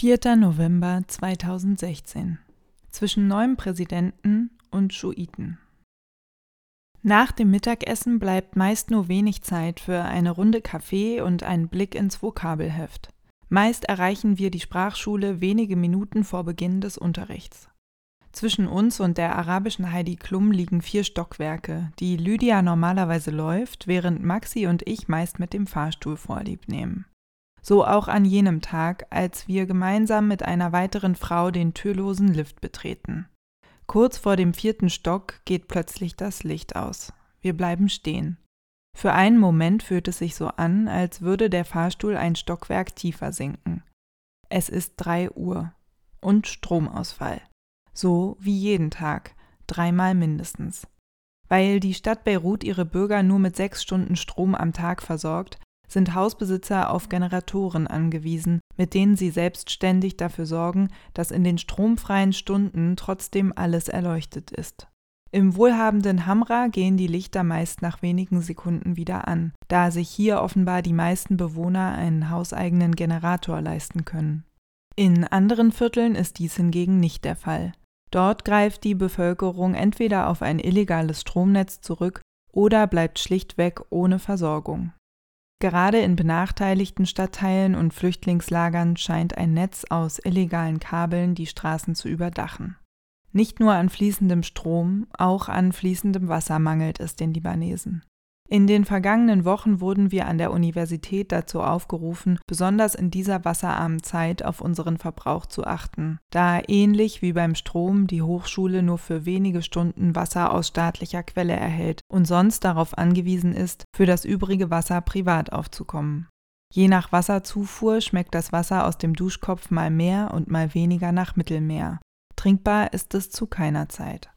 4. November 2016 Zwischen neuem Präsidenten und Schuiten. Nach dem Mittagessen bleibt meist nur wenig Zeit für eine Runde Kaffee und einen Blick ins Vokabelheft. Meist erreichen wir die Sprachschule wenige Minuten vor Beginn des Unterrichts. Zwischen uns und der arabischen Heidi Klum liegen vier Stockwerke, die Lydia normalerweise läuft, während Maxi und ich meist mit dem Fahrstuhl vorlieb nehmen. So auch an jenem Tag, als wir gemeinsam mit einer weiteren Frau den türlosen Lift betreten. Kurz vor dem vierten Stock geht plötzlich das Licht aus. Wir bleiben stehen. Für einen Moment fühlt es sich so an, als würde der Fahrstuhl ein Stockwerk tiefer sinken. Es ist drei Uhr und Stromausfall. So wie jeden Tag, dreimal mindestens. Weil die Stadt Beirut ihre Bürger nur mit sechs Stunden Strom am Tag versorgt, sind Hausbesitzer auf Generatoren angewiesen, mit denen sie selbstständig dafür sorgen, dass in den stromfreien Stunden trotzdem alles erleuchtet ist. Im wohlhabenden Hamra gehen die Lichter meist nach wenigen Sekunden wieder an, da sich hier offenbar die meisten Bewohner einen hauseigenen Generator leisten können. In anderen Vierteln ist dies hingegen nicht der Fall. Dort greift die Bevölkerung entweder auf ein illegales Stromnetz zurück oder bleibt schlichtweg ohne Versorgung. Gerade in benachteiligten Stadtteilen und Flüchtlingslagern scheint ein Netz aus illegalen Kabeln die Straßen zu überdachen. Nicht nur an fließendem Strom, auch an fließendem Wasser mangelt es den Libanesen. In den vergangenen Wochen wurden wir an der Universität dazu aufgerufen, besonders in dieser wasserarmen Zeit auf unseren Verbrauch zu achten, da ähnlich wie beim Strom die Hochschule nur für wenige Stunden Wasser aus staatlicher Quelle erhält und sonst darauf angewiesen ist, für das übrige Wasser privat aufzukommen. Je nach Wasserzufuhr schmeckt das Wasser aus dem Duschkopf mal mehr und mal weniger nach Mittelmeer. Trinkbar ist es zu keiner Zeit.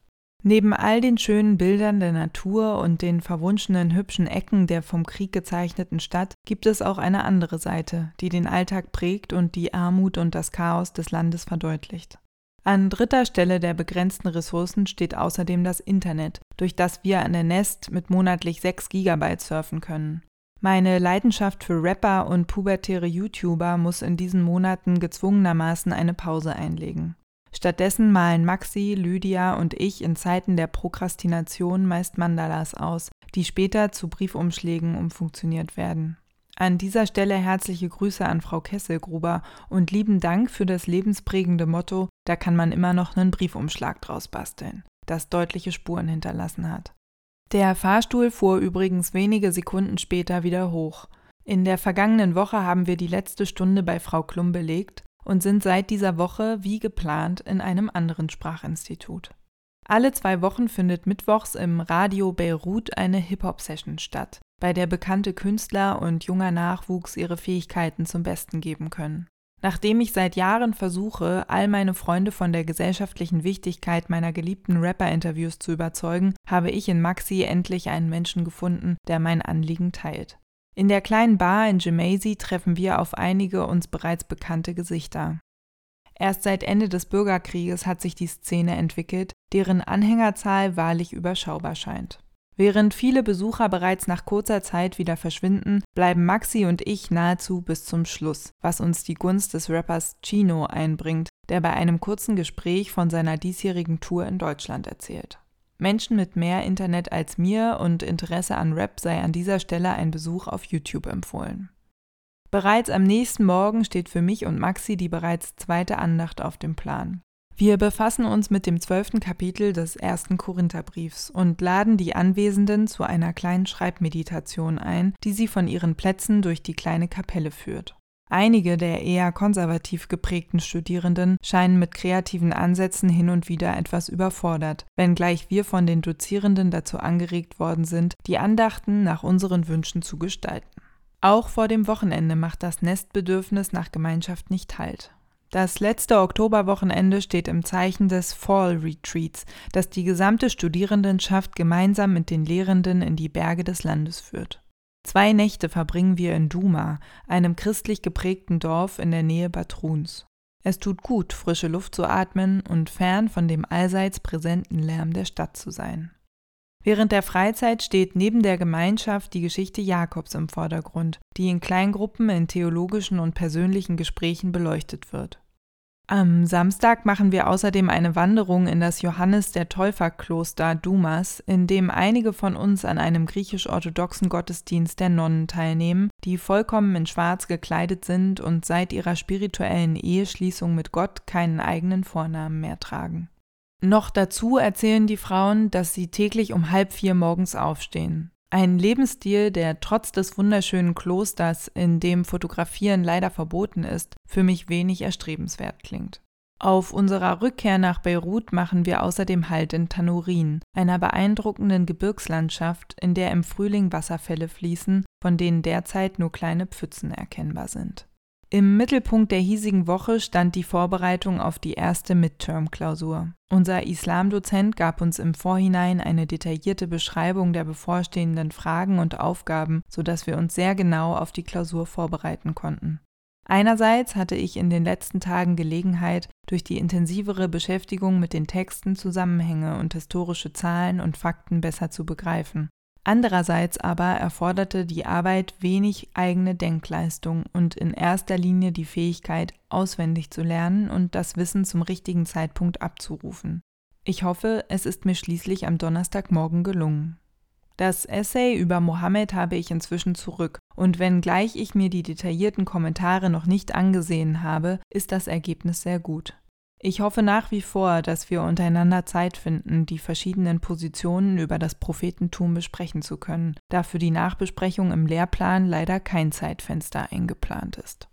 Neben all den schönen Bildern der Natur und den verwunschenen hübschen Ecken der vom Krieg gezeichneten Stadt gibt es auch eine andere Seite, die den Alltag prägt und die Armut und das Chaos des Landes verdeutlicht. An dritter Stelle der begrenzten Ressourcen steht außerdem das Internet, durch das wir an der Nest mit monatlich 6 GB surfen können. Meine Leidenschaft für Rapper und pubertäre YouTuber muss in diesen Monaten gezwungenermaßen eine Pause einlegen. Stattdessen malen Maxi, Lydia und ich in Zeiten der Prokrastination meist Mandalas aus, die später zu Briefumschlägen umfunktioniert werden. An dieser Stelle herzliche Grüße an Frau Kesselgruber und lieben Dank für das lebensprägende Motto, da kann man immer noch einen Briefumschlag draus basteln, das deutliche Spuren hinterlassen hat. Der Fahrstuhl fuhr übrigens wenige Sekunden später wieder hoch. In der vergangenen Woche haben wir die letzte Stunde bei Frau Klum belegt und sind seit dieser Woche wie geplant in einem anderen Sprachinstitut. Alle zwei Wochen findet mittwochs im Radio Beirut eine Hip-Hop-Session statt, bei der bekannte Künstler und junger Nachwuchs ihre Fähigkeiten zum Besten geben können. Nachdem ich seit Jahren versuche, all meine Freunde von der gesellschaftlichen Wichtigkeit meiner geliebten Rapper-Interviews zu überzeugen, habe ich in Maxi endlich einen Menschen gefunden, der mein Anliegen teilt. In der kleinen Bar in Gemasi treffen wir auf einige uns bereits bekannte Gesichter. Erst seit Ende des Bürgerkrieges hat sich die Szene entwickelt, deren Anhängerzahl wahrlich überschaubar scheint. Während viele Besucher bereits nach kurzer Zeit wieder verschwinden, bleiben Maxi und ich nahezu bis zum Schluss, was uns die Gunst des Rappers Chino einbringt, der bei einem kurzen Gespräch von seiner diesjährigen Tour in Deutschland erzählt. Menschen mit mehr Internet als mir und Interesse an Rap sei an dieser Stelle ein Besuch auf YouTube empfohlen. Bereits am nächsten Morgen steht für mich und Maxi die bereits zweite Andacht auf dem Plan. Wir befassen uns mit dem zwölften Kapitel des ersten Korintherbriefs und laden die Anwesenden zu einer kleinen Schreibmeditation ein, die sie von ihren Plätzen durch die kleine Kapelle führt. Einige der eher konservativ geprägten Studierenden scheinen mit kreativen Ansätzen hin und wieder etwas überfordert, wenngleich wir von den Dozierenden dazu angeregt worden sind, die Andachten nach unseren Wünschen zu gestalten. Auch vor dem Wochenende macht das Nestbedürfnis nach Gemeinschaft nicht Halt. Das letzte Oktoberwochenende steht im Zeichen des Fall Retreats, das die gesamte Studierendenschaft gemeinsam mit den Lehrenden in die Berge des Landes führt. Zwei Nächte verbringen wir in Duma, einem christlich geprägten Dorf in der Nähe Batruns. Es tut gut, frische Luft zu atmen und fern von dem allseits präsenten Lärm der Stadt zu sein. Während der Freizeit steht neben der Gemeinschaft die Geschichte Jakobs im Vordergrund, die in Kleingruppen in theologischen und persönlichen Gesprächen beleuchtet wird. Am Samstag machen wir außerdem eine Wanderung in das Johannes der Täufer Kloster Dumas, in dem einige von uns an einem griechisch-orthodoxen Gottesdienst der Nonnen teilnehmen, die vollkommen in Schwarz gekleidet sind und seit ihrer spirituellen Eheschließung mit Gott keinen eigenen Vornamen mehr tragen. Noch dazu erzählen die Frauen, dass sie täglich um halb vier morgens aufstehen. Ein Lebensstil, der trotz des wunderschönen Klosters, in dem Fotografieren leider verboten ist, für mich wenig erstrebenswert klingt. Auf unserer Rückkehr nach Beirut machen wir außerdem Halt in Tanurin, einer beeindruckenden Gebirgslandschaft, in der im Frühling Wasserfälle fließen, von denen derzeit nur kleine Pfützen erkennbar sind. Im Mittelpunkt der hiesigen Woche stand die Vorbereitung auf die erste Midterm-Klausur. Unser Islamdozent gab uns im Vorhinein eine detaillierte Beschreibung der bevorstehenden Fragen und Aufgaben, sodass wir uns sehr genau auf die Klausur vorbereiten konnten. Einerseits hatte ich in den letzten Tagen Gelegenheit, durch die intensivere Beschäftigung mit den Texten Zusammenhänge und historische Zahlen und Fakten besser zu begreifen. Andererseits aber erforderte die Arbeit wenig eigene Denkleistung und in erster Linie die Fähigkeit, auswendig zu lernen und das Wissen zum richtigen Zeitpunkt abzurufen. Ich hoffe, es ist mir schließlich am Donnerstagmorgen gelungen. Das Essay über Mohammed habe ich inzwischen zurück, und wenngleich ich mir die detaillierten Kommentare noch nicht angesehen habe, ist das Ergebnis sehr gut. Ich hoffe nach wie vor, dass wir untereinander Zeit finden, die verschiedenen Positionen über das Prophetentum besprechen zu können, da für die Nachbesprechung im Lehrplan leider kein Zeitfenster eingeplant ist.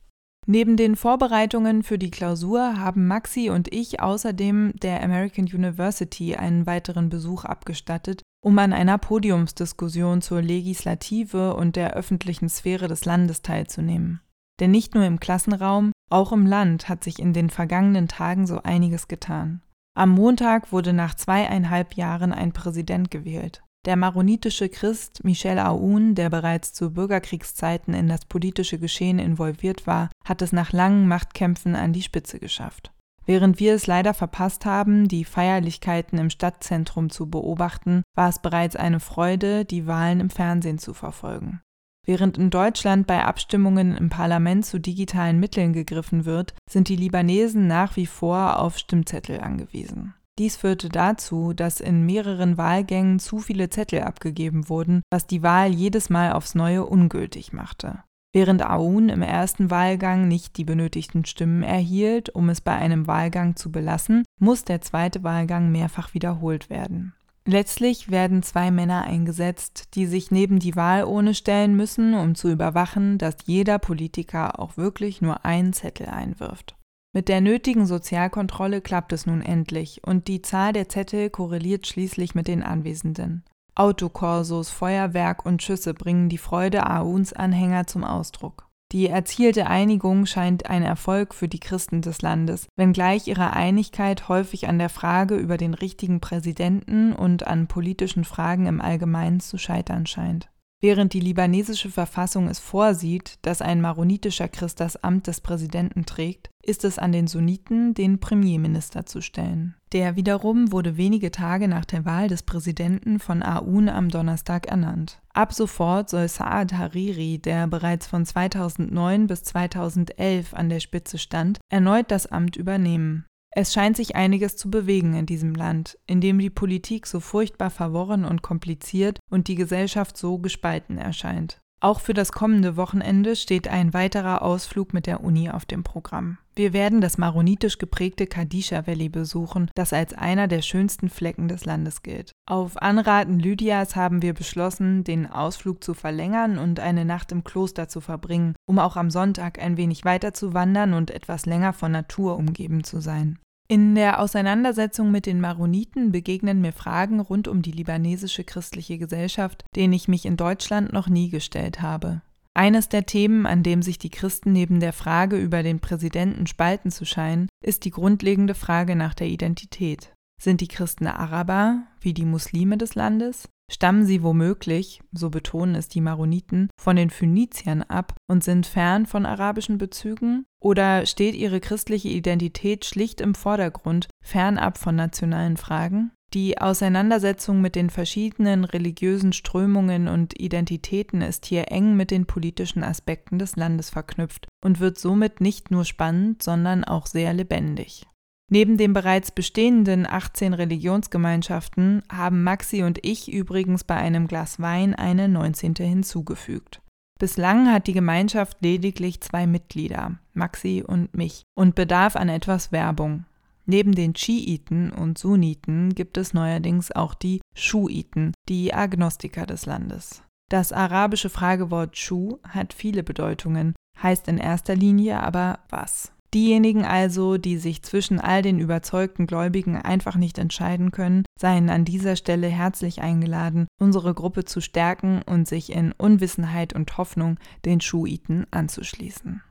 Neben den Vorbereitungen für die Klausur haben Maxi und ich außerdem der American University einen weiteren Besuch abgestattet, um an einer Podiumsdiskussion zur Legislative und der öffentlichen Sphäre des Landes teilzunehmen. Denn nicht nur im Klassenraum, auch im Land hat sich in den vergangenen Tagen so einiges getan. Am Montag wurde nach zweieinhalb Jahren ein Präsident gewählt. Der maronitische Christ Michel Aoun, der bereits zu Bürgerkriegszeiten in das politische Geschehen involviert war, hat es nach langen Machtkämpfen an die Spitze geschafft. Während wir es leider verpasst haben, die Feierlichkeiten im Stadtzentrum zu beobachten, war es bereits eine Freude, die Wahlen im Fernsehen zu verfolgen. Während in Deutschland bei Abstimmungen im Parlament zu digitalen Mitteln gegriffen wird, sind die Libanesen nach wie vor auf Stimmzettel angewiesen. Dies führte dazu, dass in mehreren Wahlgängen zu viele Zettel abgegeben wurden, was die Wahl jedes Mal aufs Neue ungültig machte. Während Aoun im ersten Wahlgang nicht die benötigten Stimmen erhielt, um es bei einem Wahlgang zu belassen, muss der zweite Wahlgang mehrfach wiederholt werden. Letztlich werden zwei Männer eingesetzt, die sich neben die Wahlurne stellen müssen, um zu überwachen, dass jeder Politiker auch wirklich nur einen Zettel einwirft. Mit der nötigen Sozialkontrolle klappt es nun endlich und die Zahl der Zettel korreliert schließlich mit den Anwesenden. Autokorsos, Feuerwerk und Schüsse bringen die Freude Aouns Anhänger zum Ausdruck. Die erzielte Einigung scheint ein Erfolg für die Christen des Landes, wenngleich ihre Einigkeit häufig an der Frage über den richtigen Präsidenten und an politischen Fragen im Allgemeinen zu scheitern scheint. Während die libanesische Verfassung es vorsieht, dass ein maronitischer Christ das Amt des Präsidenten trägt, ist es an den Sunniten, den Premierminister zu stellen. Der wiederum wurde wenige Tage nach der Wahl des Präsidenten von Aoun am Donnerstag ernannt. Ab sofort soll Saad Hariri, der bereits von 2009 bis 2011 an der Spitze stand, erneut das Amt übernehmen. Es scheint sich einiges zu bewegen in diesem Land, in dem die Politik so furchtbar verworren und kompliziert und die Gesellschaft so gespalten erscheint. Auch für das kommende Wochenende steht ein weiterer Ausflug mit der Uni auf dem Programm. Wir werden das maronitisch geprägte Kadisha Valley besuchen, das als einer der schönsten Flecken des Landes gilt. Auf Anraten Lydias haben wir beschlossen, den Ausflug zu verlängern und eine Nacht im Kloster zu verbringen, um auch am Sonntag ein wenig weiter zu wandern und etwas länger von Natur umgeben zu sein. In der Auseinandersetzung mit den Maroniten begegnen mir Fragen rund um die libanesische christliche Gesellschaft, denen ich mich in Deutschland noch nie gestellt habe. Eines der Themen, an dem sich die Christen neben der Frage über den Präsidenten spalten zu scheinen, ist die grundlegende Frage nach der Identität. Sind die Christen Araber, wie die Muslime des Landes? Stammen sie womöglich, so betonen es die Maroniten, von den Phöniziern ab und sind fern von arabischen Bezügen? Oder steht ihre christliche Identität schlicht im Vordergrund, fernab von nationalen Fragen? Die Auseinandersetzung mit den verschiedenen religiösen Strömungen und Identitäten ist hier eng mit den politischen Aspekten des Landes verknüpft und wird somit nicht nur spannend, sondern auch sehr lebendig. Neben den bereits bestehenden 18 Religionsgemeinschaften haben Maxi und ich übrigens bei einem Glas Wein eine 19. hinzugefügt. Bislang hat die Gemeinschaft lediglich zwei Mitglieder, Maxi und mich, und bedarf an etwas Werbung. Neben den Schiiten und Sunniten gibt es neuerdings auch die Schuiten, die Agnostiker des Landes. Das arabische Fragewort Schuh hat viele Bedeutungen, heißt in erster Linie aber was. Diejenigen also, die sich zwischen all den überzeugten Gläubigen einfach nicht entscheiden können, seien an dieser Stelle herzlich eingeladen, unsere Gruppe zu stärken und sich in Unwissenheit und Hoffnung den Schuiten anzuschließen.